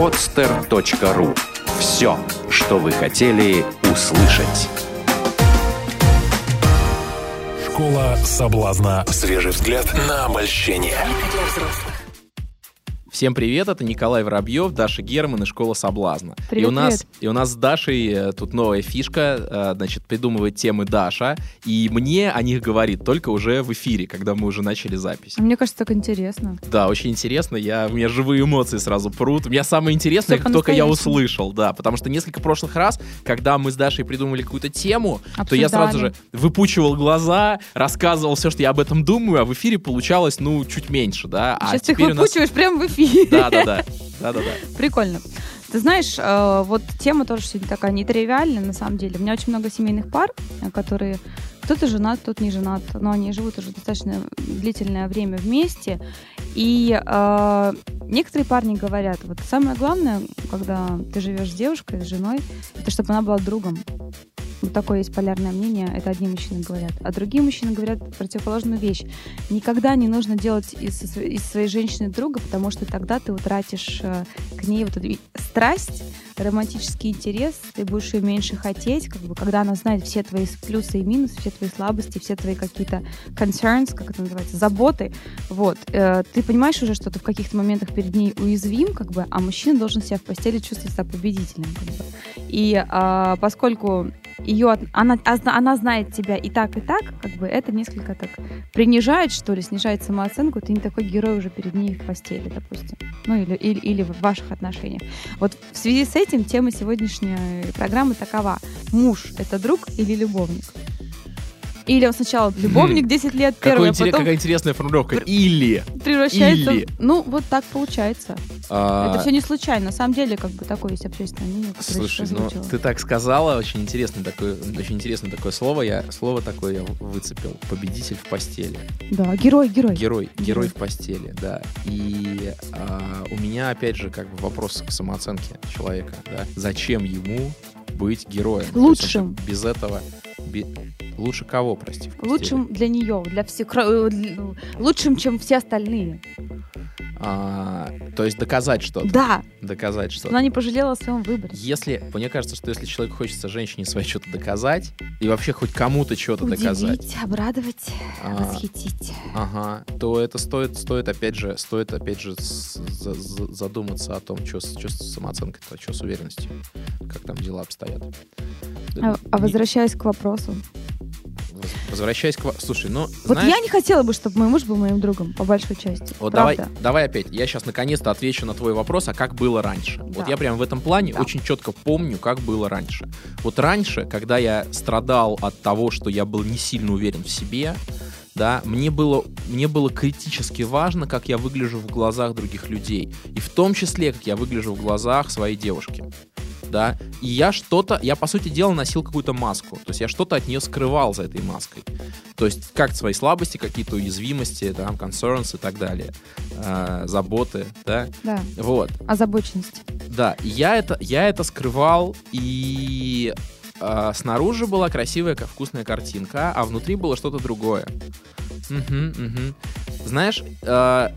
podster.ru Все, что вы хотели услышать. Школа соблазна. Свежий взгляд на обольщение. Всем привет, это Николай Воробьев, Даша Герман и Школа Соблазна. Привет, и у нас, привет. и у нас с Дашей э, тут новая фишка, э, значит, придумывает темы Даша, и мне о них говорит только уже в эфире, когда мы уже начали запись. Мне кажется, так интересно. Да, очень интересно, я, у меня живые эмоции сразу прут. У меня самое интересное, как только я услышал, да, потому что несколько прошлых раз, когда мы с Дашей придумали какую-то тему, то Обсуждали. я сразу же выпучивал глаза, рассказывал все, что я об этом думаю, а в эфире получалось, ну, чуть меньше, да. а Сейчас ты их у нас- выпучиваешь прямо в эфире. Да-да-да. Да-да-да. Прикольно. Ты знаешь, э, вот тема тоже сегодня такая нетривиальная, на самом деле. У меня очень много семейных пар, э, которые кто-то женат, кто-то не женат, но они живут уже достаточно длительное время вместе. И э, некоторые парни говорят, вот самое главное, когда ты живешь с девушкой, с женой, это чтобы она была другом. Вот такое есть полярное мнение, это одни мужчины говорят. А другие мужчины говорят противоположную вещь. Никогда не нужно делать из, из своей женщины друга, потому что тогда ты утратишь э, к ней вот эту страсть, романтический интерес, ты будешь ее меньше хотеть, как бы, когда она знает все твои плюсы и минусы, все твои слабости, все твои какие-то concerns, как это называется, заботы. Вот. Э, ты понимаешь уже, что ты в каких-то моментах перед ней уязвим, как бы, а мужчина должен себя в постели чувствовать себя победителем. Как бы. И а, поскольку ее, она, она знает тебя и так, и так, как бы это несколько так принижает, что ли, снижает самооценку, ты не такой герой уже перед ней в постели, допустим. Ну, или, или, или в ваших отношениях. Вот в связи с этим тема сегодняшней программы такова. Муж — это друг или любовник? Или он сначала любовник 10 лет, Какой первый, а потом какая интересная формулировка. Или. превращается... или. Ну, вот так получается. а, Это все не случайно. На самом деле, как бы такое есть общественное мнение, Слушай, ну ты так сказала, очень интересное такое, очень интересное такое слово. Я слово такое я выцепил. Победитель в постели. Да, герой, герой. Герой, герой в постели, да. И а, у меня опять же как бы вопрос к самооценке человека, да. Зачем ему быть героем? Есть Лучшим. же Без этого бе- лучше кого, прости? Лучшим для нее, для всех, э, лучшим, чем все остальные. А, то есть доказать что-то. Да, Доказать что-то. она не пожалела о своем выборе. Если, мне кажется, что если человеку хочется женщине своей что-то доказать, и вообще хоть кому-то что-то доказать, обрадовать, А. восхитить. ага, то это стоит, стоит опять же, стоит опять же задуматься о том, что с, чё с самооценкой-то, что с уверенностью, как там дела обстоят. А, а возвращаясь к вопросу. Воз- Возвращаясь к... Слушай, ну, Вот знаешь, я не хотела бы, чтобы мой муж был моим другом, по большой части. Вот давай, Правда. давай опять. Я сейчас наконец-то отвечу на твой вопрос, а как было раньше. Вот Да. я прям в этом плане Да. очень четко помню, как было раньше. Вот раньше, когда я страдал от того, что я был не сильно уверен в себе, да, мне было, мне было критически важно, как я выгляжу в глазах других людей. И в том числе, как я выгляжу в глазах своей девушки. Да, и я что-то, я по сути дела носил какую-то маску, то есть я что-то от нее скрывал за этой маской, то есть как свои слабости, какие-то уязвимости, там, concerns и так далее, э, заботы, да, Да, вот, озабоченность. да, я это, я это скрывал, и э, снаружи была красивая, вкусная картинка, а внутри было что-то другое. Мгм, мгм. Знаешь, э,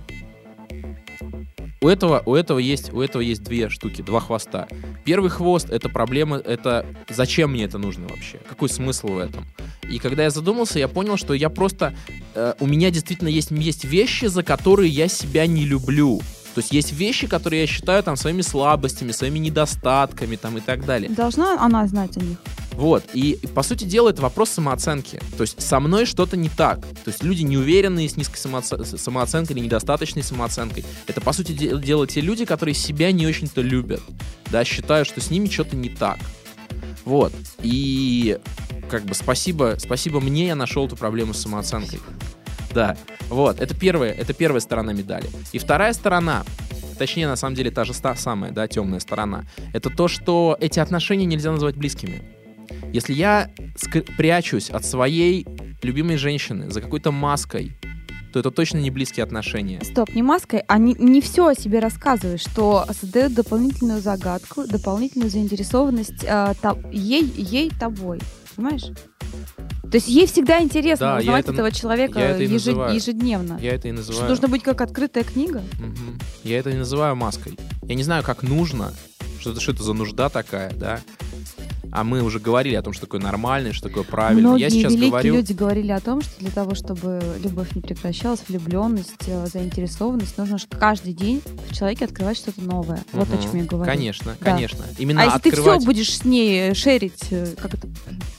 у этого, у этого есть, у этого есть две штуки, два хвоста. Первый хвост это проблема, это зачем мне это нужно вообще? Какой смысл в этом? И когда я задумался, я понял, что я просто э, у меня действительно есть есть вещи, за которые я себя не люблю. То есть есть вещи, которые я считаю там своими слабостями, своими недостатками там и так далее. Должна она знать о них? Вот. И, по сути дела это вопрос самооценки. То есть со мной что-то не так. То есть люди неуверенные с низкой самооце- самооценкой или недостаточной самооценкой. Это по сути де- дела те люди, которые себя не очень-то любят. Да, считают, что с ними что-то не так. Вот. И как бы спасибо, спасибо мне я нашел эту проблему с самооценкой. Да. Вот. Это первая, это первая сторона медали. И вторая сторона, точнее, на самом деле, та же ста- самая, да, темная сторона, это то, что эти отношения нельзя называть близкими. Если я прячусь от своей любимой женщины за какой-то маской, то это точно не близкие отношения. Стоп, не маской, а не, не все о себе рассказываешь, что создает дополнительную загадку, дополнительную заинтересованность э, та- ей, ей тобой. Понимаешь? То есть ей всегда интересно Да, узнавать это- этого человека я это ежед- называю. ежедневно. Я это и Что называю... нужно быть как открытая книга? Мгм. Я это и называю маской. Я не знаю, как нужно, что это, что это за нужда такая, да. А мы уже говорили о том, что такое нормально, что такое правильно. Многие Я сейчас великие говорю... люди говорили о том, что для того, чтобы любовь не прекращалась, влюбленность, э, заинтересованность, нужно каждый день в человеке открывать что-то новое. Вот о чем я говорю. Конечно, Да. конечно. Именно А если ты открывать... все будешь с ней шерить, э, как это,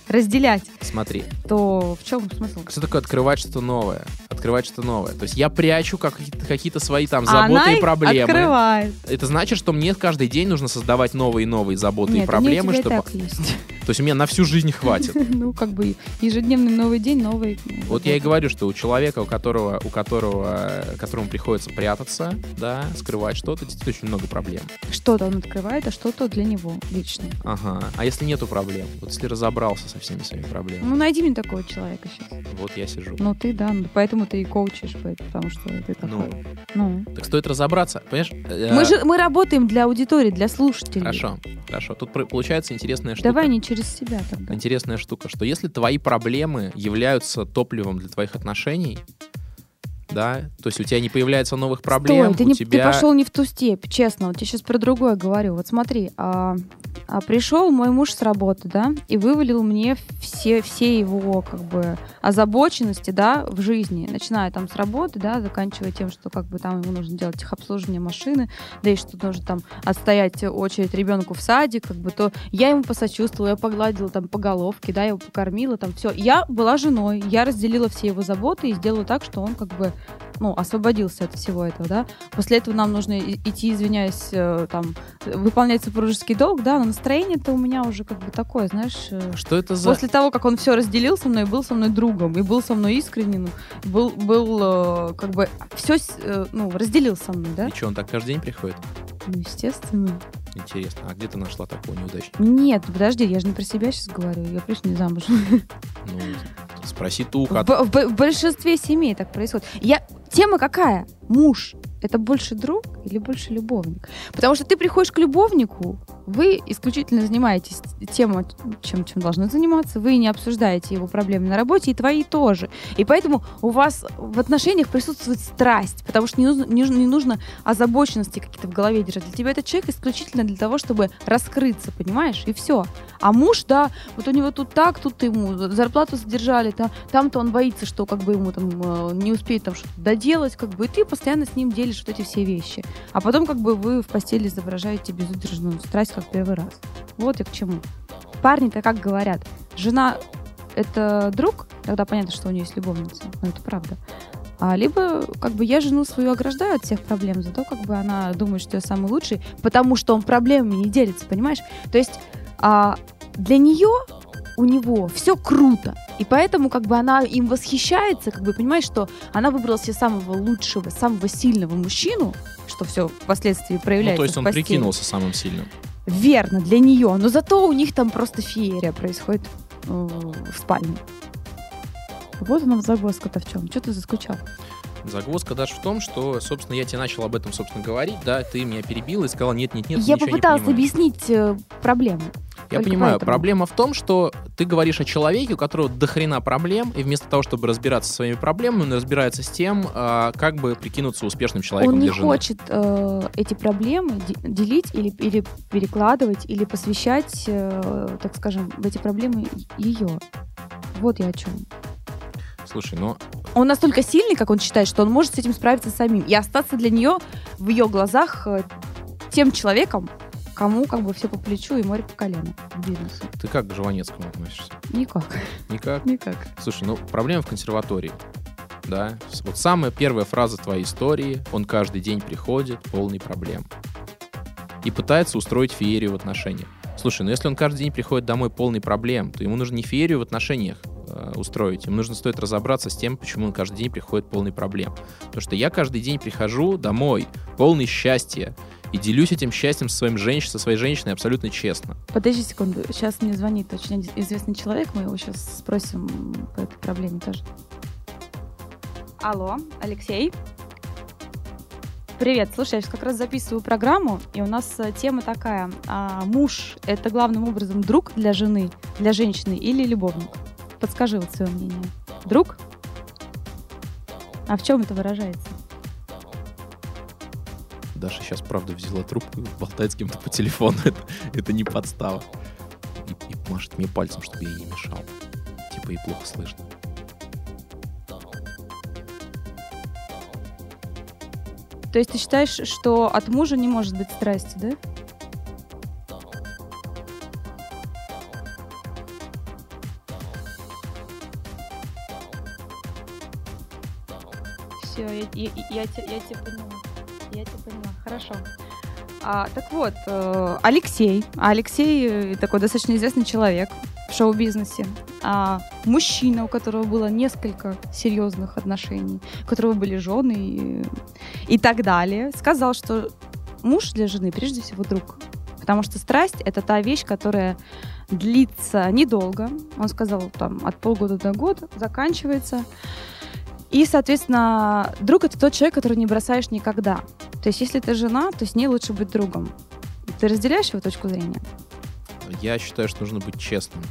разделять, Смотри, то в чем смысл? что такое открывать что-то новое? Открывать что-то новое. То есть я прячу как- какие-то, свои там А заботы она и их проблемы. открывает. Это значит, что мне каждый день нужно создавать новые и новые заботы Нет, и проблемы, у тебя чтобы... так есть. То есть меня на всю жизнь хватит. Ну, как бы ежедневный новый день, новый. Вот я и говорю, что у человека, у которого, у которого, э, которому приходится прятаться, да, скрывать что-то, действительно очень много проблем. Что-то он открывает, а что-то для него лично. Ага. А если нету проблем? Вот если разобрался со всеми своими проблемами, Ну, найди мне такого человека сейчас. вот я сижу. Ну, ты, да, ну, поэтому ты и коучишь, потому что ты такой. Ну, Ну. так стоит разобраться, понимаешь? Э, Мы же мы работаем для аудитории, для слушателей. Хорошо, хорошо. Тут получается интересная штука. Давай не через себя тогда. Интересная штука, что если твои проблемы являются топливом для твоих отношений, да, то есть у тебя не появляется новых проблем, Стой, ты, у не, тебя... ты пошел не в ту степь, честно. Вот я сейчас про другое говорю. Вот смотри, а, а пришел мой муж с работы, да, и вывалил мне все, все его, как бы, озабоченности, да, в жизни, начиная там с работы, да, заканчивая тем, что, как бы, там ему нужно делать техобслуживание машины, да и что нужно там отстоять очередь ребенку в садик, как бы, то я ему посочувствовала, я погладила там по головке, да, я его покормила, там все. Я была женой, я разделила все его заботы и сделала так, что он, как бы, ну, освободился от всего этого, да. После этого нам нужно идти, извиняюсь, э, там, выполнять супружеский долг, да, но настроение-то у меня уже как бы такое, знаешь, э, Что это за... После того, как он все разделил со мной, был со мной другом, и был со мной искренним, был, был э, как бы все, ну, разделил со мной, да? И что, он так каждый день приходит? Ну, естественно. Интересно, а где ты нашла такого неудачника? Нет, подожди, я же не про себя сейчас говорю, я просто не замуж. Ну, спроси ту, В, б- в б- в большинстве семей так происходит. Я... Тема какая? Муж. Это больше друг или больше любовник? Потому что ты приходишь к любовнику, вы исключительно занимаетесь тем, чем, чем должны заниматься, вы не обсуждаете его проблемы на работе, и твои тоже. И поэтому у вас в отношениях присутствует страсть, потому что не нужно, не, не нужно озабоченности какие-то в голове держать. Для тебя этот человек исключительно для того, чтобы раскрыться, понимаешь? И все. А муж, да, вот у него тут так, тут ему зарплату задержали, там, там-то он боится, что как бы ему там э, не успеет там что-то доделать, как бы, и ты постоянно с ним делишь вот эти все вещи. А потом как бы вы в постели изображаете безудержную страсть, как первый раз. Вот и к чему. Парни-то как говорят, жена это друг, тогда понятно, что у нее есть любовница, но это правда. А либо как бы я жену свою ограждаю от всех проблем, зато как бы она думает, что я самый лучший, потому что он проблемами не делится, понимаешь? То есть а, для нее у него все круто. И поэтому как бы она им восхищается, как бы понимаешь, что она выбрала себе самого лучшего, самого сильного мужчину, что все впоследствии Ну, проявляется то есть в он постели. прикинулся самым сильным. Верно, для нее. Но зато у них там просто феерия происходит э, в спальне. Вот она загвоздка-то в чем. Что ты заскучал? Загвоздка даже в том, что, собственно, я тебе начал об этом, собственно, говорить, да, ты меня перебила и сказала, нет-нет-нет, Я ничего не попыталась понимаешь». объяснить э, проблему. Я Только понимаю, поэтому. проблема в том, что ты говоришь о человеке, у которого дохрена проблем, и вместо того, чтобы разбираться со своими проблемами, он разбирается с тем, а, как бы прикинуться успешным человеком Он не жены. хочет э, эти проблемы де- делить или, или перекладывать, или посвящать, э, так скажем, в эти проблемы ее. Вот я о чем. Слушай, ну, Он настолько сильный, как он считает, что он может с этим справиться самим. И остаться для нее в ее глазах э, тем человеком, кому как бы все по плечу и море по колено в бизнесе. ты как к Жванецкому относишься? Никак. Никак? Никак. Слушай, ну, проблема в консерватории. Да, вот самая первая фраза твоей истории, он каждый день приходит, полный проблем. И пытается устроить феерию в отношениях. Слушай, ну если он каждый день приходит домой полный проблем, то ему нужно не феерию в отношениях э, устроить, ему нужно стоит разобраться с тем, почему он каждый день приходит полный проблем. Потому что я каждый день прихожу домой полный счастья и делюсь этим счастьем со, своим женщ... со своей женщиной абсолютно честно. Подожди секунду. Сейчас мне звонит очень известный человек. Мы его сейчас спросим по этой проблеме тоже. Алло, Алексей? Привет, слушай, я сейчас как раз записываю программу, и у нас э, тема такая. а, муж — это главным образом друг для жены, для женщины или любовник? подскажи вот свое мнение. Друг? А в чем это выражается? Даша сейчас, правда, взяла трубку и болтает с кем-то по телефону. Это, это не подстава. И, и машет мне пальцем, чтобы я ей не мешал. Типа и плохо слышно. То есть ты считаешь, что от мужа не может быть страсти, да? Все, я, я, я, я тебя поняла. Хорошо. А, так вот, э, Алексей. Алексей э, такой достаточно известный человек в шоу-бизнесе. А, мужчина, у которого было несколько серьезных отношений, у которого были жены и, и так далее, сказал, что муж для жены прежде всего друг. Потому что страсть — это та вещь, которая длится недолго. Он сказал, там, от полгода до года заканчивается. И, соответственно, друг — это тот человек, который не бросаешь никогда. То есть, если ты жена, то с ней лучше быть другом. Ты разделяешь его точку зрения? Я считаю, что нужно быть честным.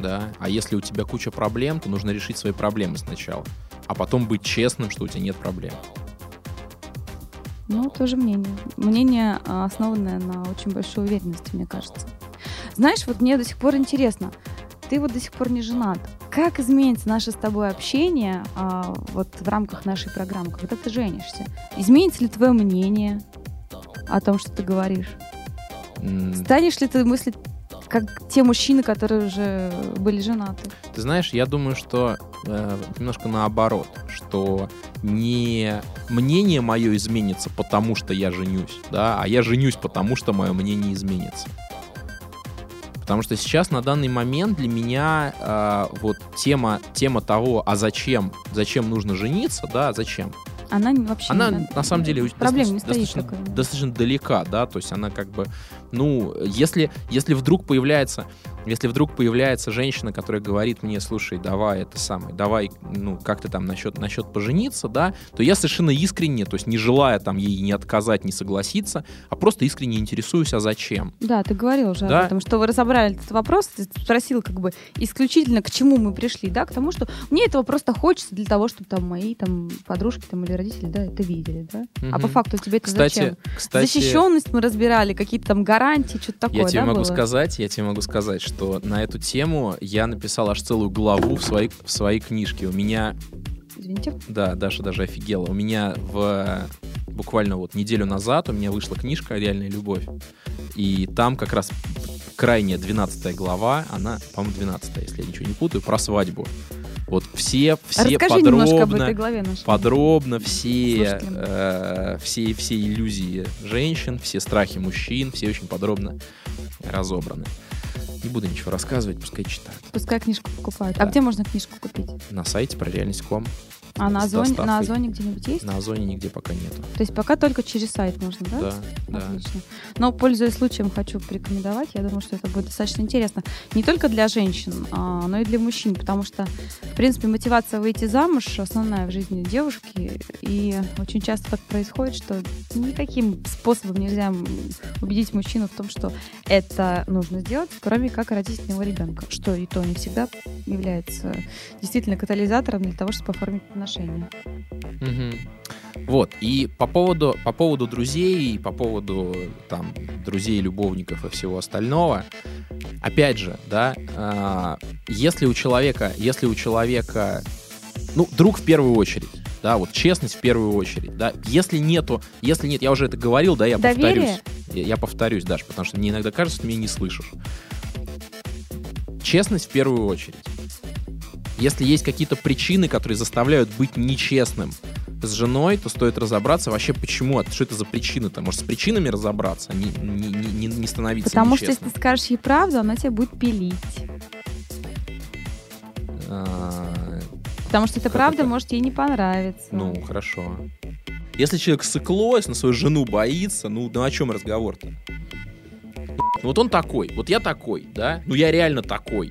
Да? А если у тебя куча проблем, то нужно решить свои проблемы сначала. А потом быть честным, что у тебя нет проблем. Ну, тоже мнение. Мнение, а, основанное на очень большой уверенности, мне кажется. Знаешь, вот мне до сих пор интересно, ты вот до сих пор не женат. Как изменится наше с тобой общение а, вот в рамках нашей программы, когда ты женишься? Изменится ли твое мнение о том, что ты говоришь? М, Станешь ли ты мыслить как те мужчины, которые уже были женаты? Ты знаешь, я думаю, что э, немножко наоборот, что не мнение мое изменится, потому что я женюсь, да, а я женюсь, потому что мое мнение изменится. Потому что сейчас на данный момент для меня э, вот тема, тема того, а зачем, зачем нужно жениться, да, зачем, Она вообще она не- на самом деле очень проблем не достаточно, достаточно, такой. достаточно далека, да, то есть она как бы, ну, если, если вдруг появляется, если вдруг появляется женщина, которая говорит мне, слушай, давай это самое, давай, ну, как ты там насчет, насчет пожениться, да, то я совершенно искренне, то есть не желая там ей не отказать, не согласиться, а просто искренне интересуюсь, а зачем. Да, ты говорил уже Да. об этом, что вы разобрали этот вопрос, ты спросил как бы исключительно к чему мы пришли, да, к тому, что мне этого просто хочется для того, чтобы там мои там подружки там или родители, да, это видели, да. А по факту тебе это Кстати, зачем? кстати, Защищенность мы разбирали, какие-то там гарантии, что-то такое, я тебе да, могу было? сказать, я тебе могу сказать, что на эту тему я написал аж целую главу в своей, в своей книжке. У меня Извините. Да, Даша даже офигела. У меня в буквально вот неделю назад у меня вышла книжка «Реальная любовь». И там как раз крайняя 12 глава, она, по-моему, 12 если я ничего не путаю, про свадьбу. Вот все, все Расскажи немножко об подробно, этой главе нашей. подробно все, э, все, все иллюзии женщин, все страхи мужчин, все очень подробно разобраны. Не буду ничего рассказывать, пускай читают. Пускай книжку покупают. Да. А где можно книжку купить? На сайте про реальность.ком. А на Озоне, на. Озоне где-нибудь есть? На Озоне нигде пока нету. То есть пока только через сайт можно, да? Да, да. Отлично. Но, пользуясь случаем, хочу порекомендовать. Я думаю, что это будет достаточно интересно. Не только для женщин, а, но и для мужчин, потому что, в принципе, мотивация выйти замуж основная в жизни девушки. И очень часто так происходит, что никаким способом нельзя убедить мужчину в том, что это нужно сделать, кроме как родить от него ребенка. Что и то не всегда является действительно катализатором для того, чтобы оформить отношения. Мгм. Вот, и по поводу, по поводу друзей, и по поводу там друзей, любовников и всего остального, опять же, да, а, если у человека, если у человека, ну, друг в первую очередь, да, вот честность в первую очередь, да, если нету, если нет, я уже это говорил, да, я Доверие? повторюсь, я, я повторюсь, Даш, потому что мне иногда кажется, что меня не слышишь. Честность в первую очередь. Если есть какие-то причины, которые заставляют быть нечестным с женой, то стоит разобраться вообще почему, а что это за причины-то. Может, с причинами разобраться, а не, не, не, не становиться Потому что если нечестным. ты скажешь ей правду, она тебя будет пилить. А, Потому что эта Как правда это? может ей не понравиться. ну, хорошо. Если человек сыклось, на свою жену боится, ну, ну о чем разговор-то? Ну, вот он такой, вот я такой, да? Ну, я реально такой.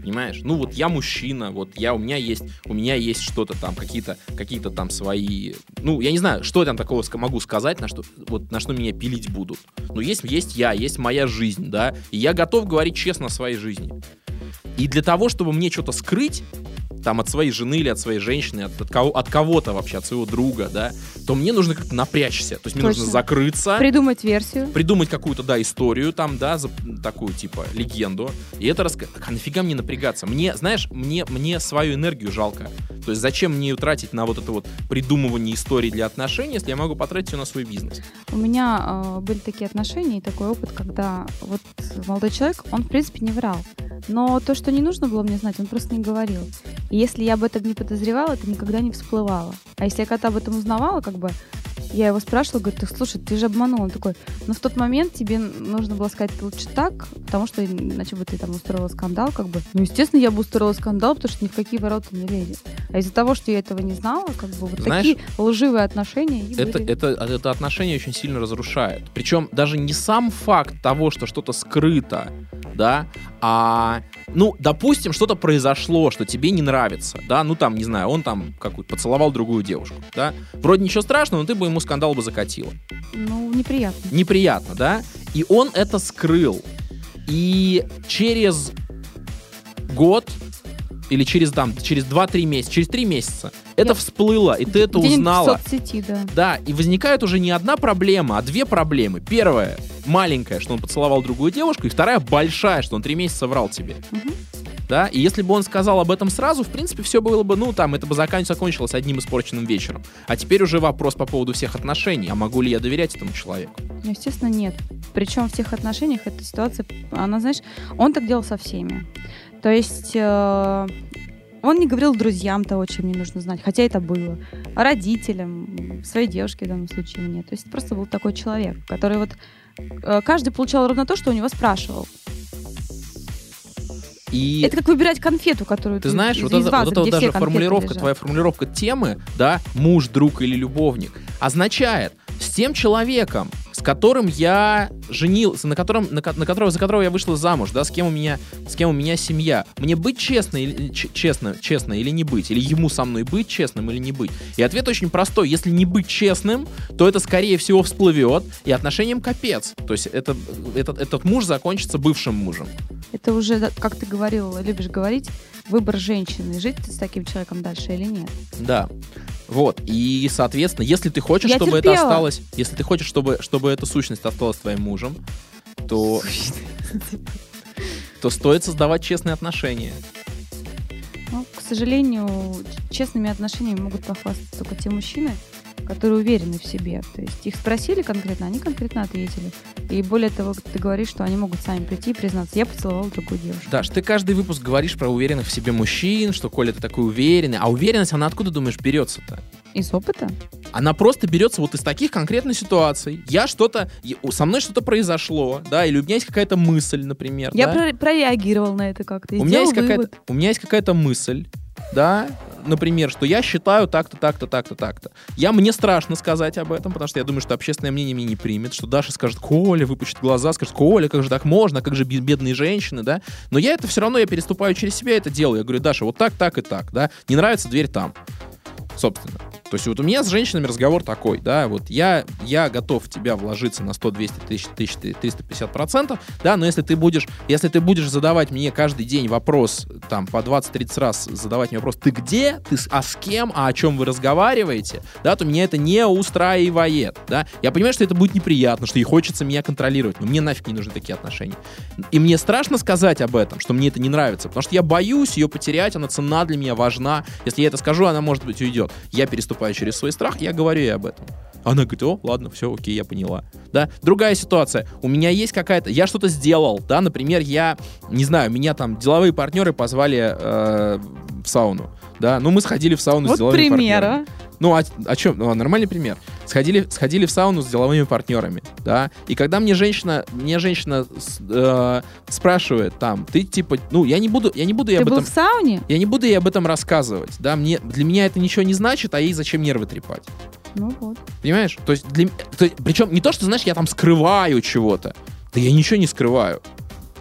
Понимаешь? Ну вот я мужчина, вот я у меня есть, у меня есть что-то там, какие-то, какие-то там свои, ну я не знаю, что я там такого могу сказать, на что, вот на что меня пилить будут. Но есть, есть я, есть моя жизнь, да, и я готов говорить честно о своей жизни. И для того, чтобы мне что-то скрыть, там от своей жены или от своей женщины, от, от кого, от кого-то вообще, от своего друга, да, то мне нужно как-то напрячься. То есть мне Точно. нужно закрыться, Придумать версию. придумать какую-то, да, историю там, да, за- такую, типа, легенду, и это рассказать. А нафига мне напрягаться? Мне, знаешь, мне, мне свою энергию жалко. То есть зачем мне ее тратить на вот это вот придумывание историй для отношений, если я могу потратить ее на свой бизнес? У меня э, были такие отношения и такой опыт, когда вот молодой человек, он в принципе не врал. Но то, что не нужно было мне знать, он просто не говорил. И если я об этом не подозревала, это никогда не всплывало. А если я когда об этом узнавала, как бы, я его спрашивала, говорю, ты слушай, ты же обманул. Он такой, но в тот момент тебе нужно было сказать лучше так, потому что иначе бы ты там устроила скандал, как бы. Ну, естественно, я бы устроила скандал, потому что ни в какие ворота не лезет. А из-за того, что я этого не знала, как бы вот Знаешь, такие лживые отношения и это, были. это, это отношение очень сильно разрушает. Причем даже не сам факт того, что что-то скрыто, да, а, ну, допустим, что-то произошло, что тебе не нравится, да, ну, там, не знаю, он там какую-то поцеловал другую девушку, да, вроде ничего страшного, но ты бы ему скандал бы закатила. Ну, неприятно. Неприятно, да, и он это скрыл. И через год или через там, через 2-3 месяца, через 3 месяца это Я- всплыло, и ты это Где-нибудь узнала. в соцсети, да. Да, и возникает уже не одна проблема, а две проблемы. Первая маленькая, что он поцеловал другую девушку, и вторая большая, что он три месяца врал тебе. Мгм. Да, и если бы он сказал об этом сразу, в принципе, все было бы, ну, там, это бы закон- закончилось одним испорченным вечером. А теперь уже вопрос по поводу всех отношений. А могу ли я доверять этому человеку? Ну, естественно, нет. Причем в тех отношениях эта ситуация, она, знаешь, он так делал со всеми. То есть э, он не говорил друзьям того, чем не нужно знать, хотя это было. Родителям, своей девушке в данном случае нет. То есть просто был такой человек, который вот э, каждый получал ровно то, что у него спрашивал. И Это как выбирать конфету, которую ты знаешь, из- вот из это, вазы, вот это вот даже формулировка, лежат. твоя формулировка темы, да, муж, друг или любовник, означает с тем человеком, с которым я женился, на котором, на, на которого, за которого я вышла замуж, да, с кем у меня, с кем у меня семья. Мне быть честно или, честно, честно или не быть, или ему со мной быть честным или не быть. И ответ очень простой. Если не быть честным, то это скорее всего всплывет, и отношениям капец. То есть это, этот, этот муж закончится бывшим мужем. Это уже, как ты говорил, любишь говорить, выбор женщины. Жить ты с таким человеком дальше или нет. Да. Вот. И, соответственно, если ты хочешь, Я чтобы это терпела. осталось, если ты хочешь, чтобы, чтобы эта сущность осталась твоим мужем, то, то стоит создавать честные отношения. Ну, к сожалению, честными отношениями могут похвастаться только те мужчины, которые уверены в себе. То есть их спросили конкретно, они конкретно ответили. И более того, ты говоришь, что они могут сами прийти и признаться, я поцеловал другую девушку. Даш, ты каждый выпуск говоришь про уверенных в себе мужчин, что Коля, ты такой уверенный. А уверенность, она откуда, думаешь, берется-то? Из опыта? Она просто берется вот из таких конкретных ситуаций. Я что-то, со мной что-то произошло, да, или у меня есть какая-то мысль, например. Я да? про- прореагировал на это как-то. у меня, есть какая-то, у меня есть какая-то мысль, да, например, что я считаю так-то, так-то, так-то, так-то. Я, мне страшно сказать об этом, потому что я думаю, что общественное мнение меня не примет, что Даша скажет, Коля, выпучит глаза, скажет, Коля, как же так можно, как же бе- бедные женщины, да. Но я это все равно, я переступаю через себя, это делаю. Я говорю, Даша, вот так, так и так, да. Не нравится, дверь там. Собственно. То есть вот у меня с женщинами разговор такой, да, вот я, я готов в тебя вложиться на 100, 200, 1000, 1000, 350 процентов, да, но если ты будешь, если ты будешь задавать мне каждый день вопрос, там, по 20-30 раз задавать мне вопрос, ты где, ты, с- а с кем, а о чем вы разговариваете, да, то меня это не устраивает, да. Я понимаю, что это будет неприятно, что ей хочется меня контролировать, но мне нафиг не нужны такие отношения. И мне страшно сказать об этом, что мне это не нравится, потому что я боюсь ее потерять, она цена для меня важна. Если я это скажу, она, может быть, уйдет. Я переступаю через свой страх, я говорю ей об этом. Она говорит, о, ладно, все, окей, я поняла. Да, другая ситуация. У меня есть какая-то, я что-то сделал, да, например, я, не знаю, меня там деловые партнеры позвали э, в сауну, да, ну мы сходили в сауну с Вот деловыми пример, партнерами. а. Ну, а, о чем? Ну, а нормальный пример. Сходили, сходили в сауну с деловыми партнерами, да, и когда мне женщина, мне женщина э, спрашивает там, ты типа, ну, я не буду, я не буду ей Ты об был этом, в сауне? я не буду ей об этом рассказывать, да, мне, для меня это ничего не значит, а ей зачем нервы трепать, Ну вот. понимаешь? То есть, для, то причем не то, что, знаешь, я там скрываю чего-то, да я ничего не скрываю.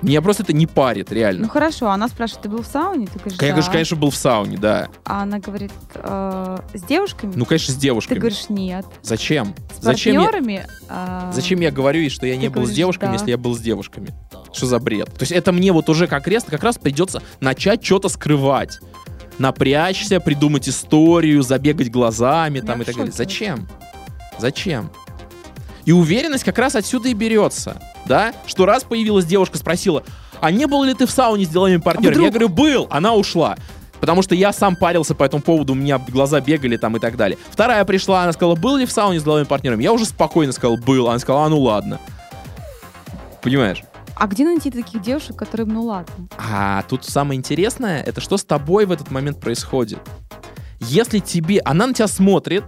Меня просто это не парит, Ну реально. хорошо, она спрашивает, ты был в сауне? Ты говоришь, Я, да. конечно, конечно, был в сауне, да. А она говорит, «Э, с девушками? Ну, конечно, с ты девушками. говоришь, нет. Зачем? С Зачем я, партнерами? а, зачем я говорю ей, что я ты не был с говоришь, девушками, да. если я был с девушками? Что за бред? То есть это мне вот уже как раз, как раз придется начать что-то скрывать. Напрячься, придумать историю, забегать глазами там Я и так далее. Зачем? Зачем? И уверенность как раз отсюда и берется, да? Что раз появилась девушка, спросила, а не был ли ты в сауне с деловыми партнерами? Я вдруг? говорю, был, она ушла. Потому что я сам парился по этому поводу, у меня глаза бегали там и так далее. Вторая пришла, она сказала, был ли в сауне с деловыми партнерами? Я уже спокойно сказал, был. Она сказала, а ну ладно. Понимаешь? А где найти таких девушек, которые, ну ладно? А тут самое интересное, это что с тобой в этот момент происходит. Если тебе, она на тебя смотрит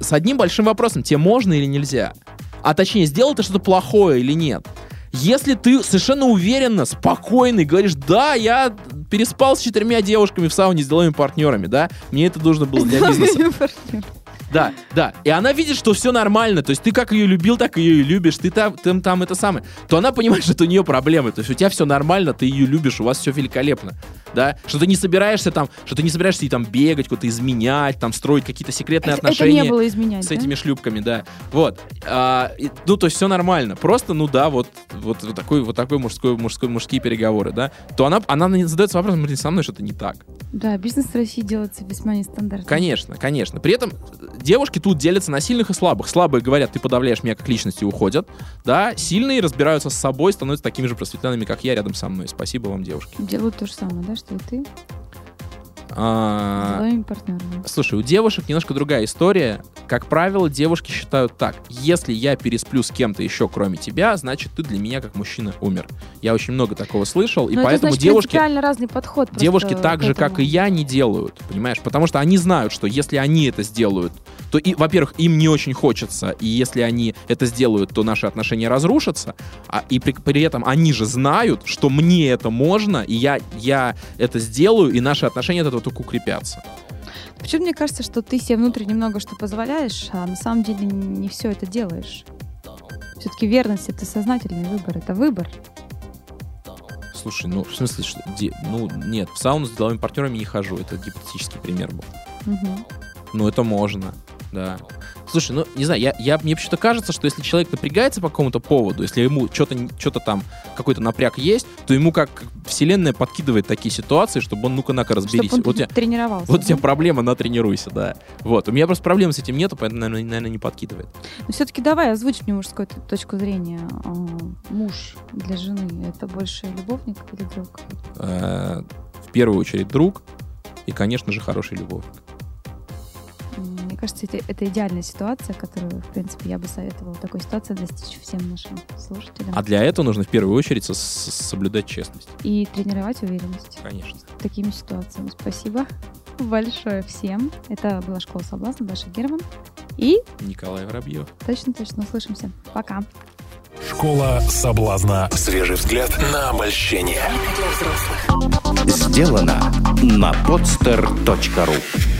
с одним большим вопросом, тебе можно или нельзя? А точнее, сделал ты что-то плохое или нет? Если ты совершенно уверенно, спокойный, говоришь, да, я переспал с четырьмя девушками в сауне с деловыми партнерами, да, мне это нужно было для бизнеса. Да, да. И она видит, что все нормально. То есть ты как ее любил, так ее и любишь. Ты там, там, там это самое. То она понимает, что это у нее проблемы. То есть у тебя все нормально, ты ее любишь, у вас все великолепно. Да? Что ты не собираешься там, что ты не собираешься ей там бегать, куда-то изменять, там строить какие-то секретные Это, это отношения. не было изменять, с да? этими шлюпками, да. Вот. А, и- ну, то есть все нормально. Просто, ну да, вот, вот, вот такой, вот такой мужской, мужской, мужские переговоры, да. То она, она задается вопросом, со мной что-то не так. Да, бизнес в России делается весьма нестандартно. Конечно, конечно. При этом девушки тут делятся на сильных и слабых. Слабые говорят, ты подавляешь меня как личность и уходят. Да, сильные разбираются с собой, становятся такими же просветленными, как я рядом со мной. Спасибо вам, девушки. Делают то же самое, да, что и ты, А, партнерами. Слушай, у девушек немножко другая история. Как правило, девушки считают так. Если я пересплю с кем-то еще, кроме тебя, значит, ты для меня как мужчина умер. Я очень много такого слышал, и Но Ну, это, поэтому значит, девушки... разный подход. Девушки так же, как и я, не делают, понимаешь? Потому что они знают, что если они это сделают, то, и, во-первых, им не очень хочется, и если они это сделают, то наши отношения разрушатся, а, и при, при этом они же знают, что мне это можно, и я, я это сделаю, и наши отношения от этого только укрепятся. Почему мне кажется, что ты себе внутренне много что позволяешь, а на самом деле не все это делаешь? Все-таки верность это сознательный выбор, это выбор. Слушай, ну, в смысле, что... де- ну, нет, в сауну с деловыми партнерами не хожу, это гипотетический пример был. Мгм. Ну, это можно, да. Слушай, ну, не знаю, я, я, мне почему-то кажется, что если человек напрягается по какому-то поводу, если ему что-то что там, какой-то напряг есть, то ему как вселенная подкидывает такие ситуации, чтобы он, ну-ка, на-ка, разберись. Чтоб он Вот, тебя- тренировался. вот у тебя да? проблема, натренируйся, да. Вот, у меня просто проблем с этим нету, поэтому, наверное, наверное, не подкидывает. Но все-таки давай озвучь мне мужскую точку зрения. А, Муж для жены это больше любовник или друг? Э, В первую очередь друг и, конечно же, хороший любовник. Кажется, это, это идеальная ситуация, которую, в принципе, я бы советовала такой ситуации достичь всем нашим слушателям. А для этого нужно в первую очередь со- соблюдать честность. И тренировать уверенность Конечно. такими ситуациями. Спасибо большое всем. Это была школа соблазна, Даша Герман. И Николай Воробьев. точно-точно услышимся. Пока. Школа соблазна. Свежий взгляд на обольщение. Сделано на podster.ru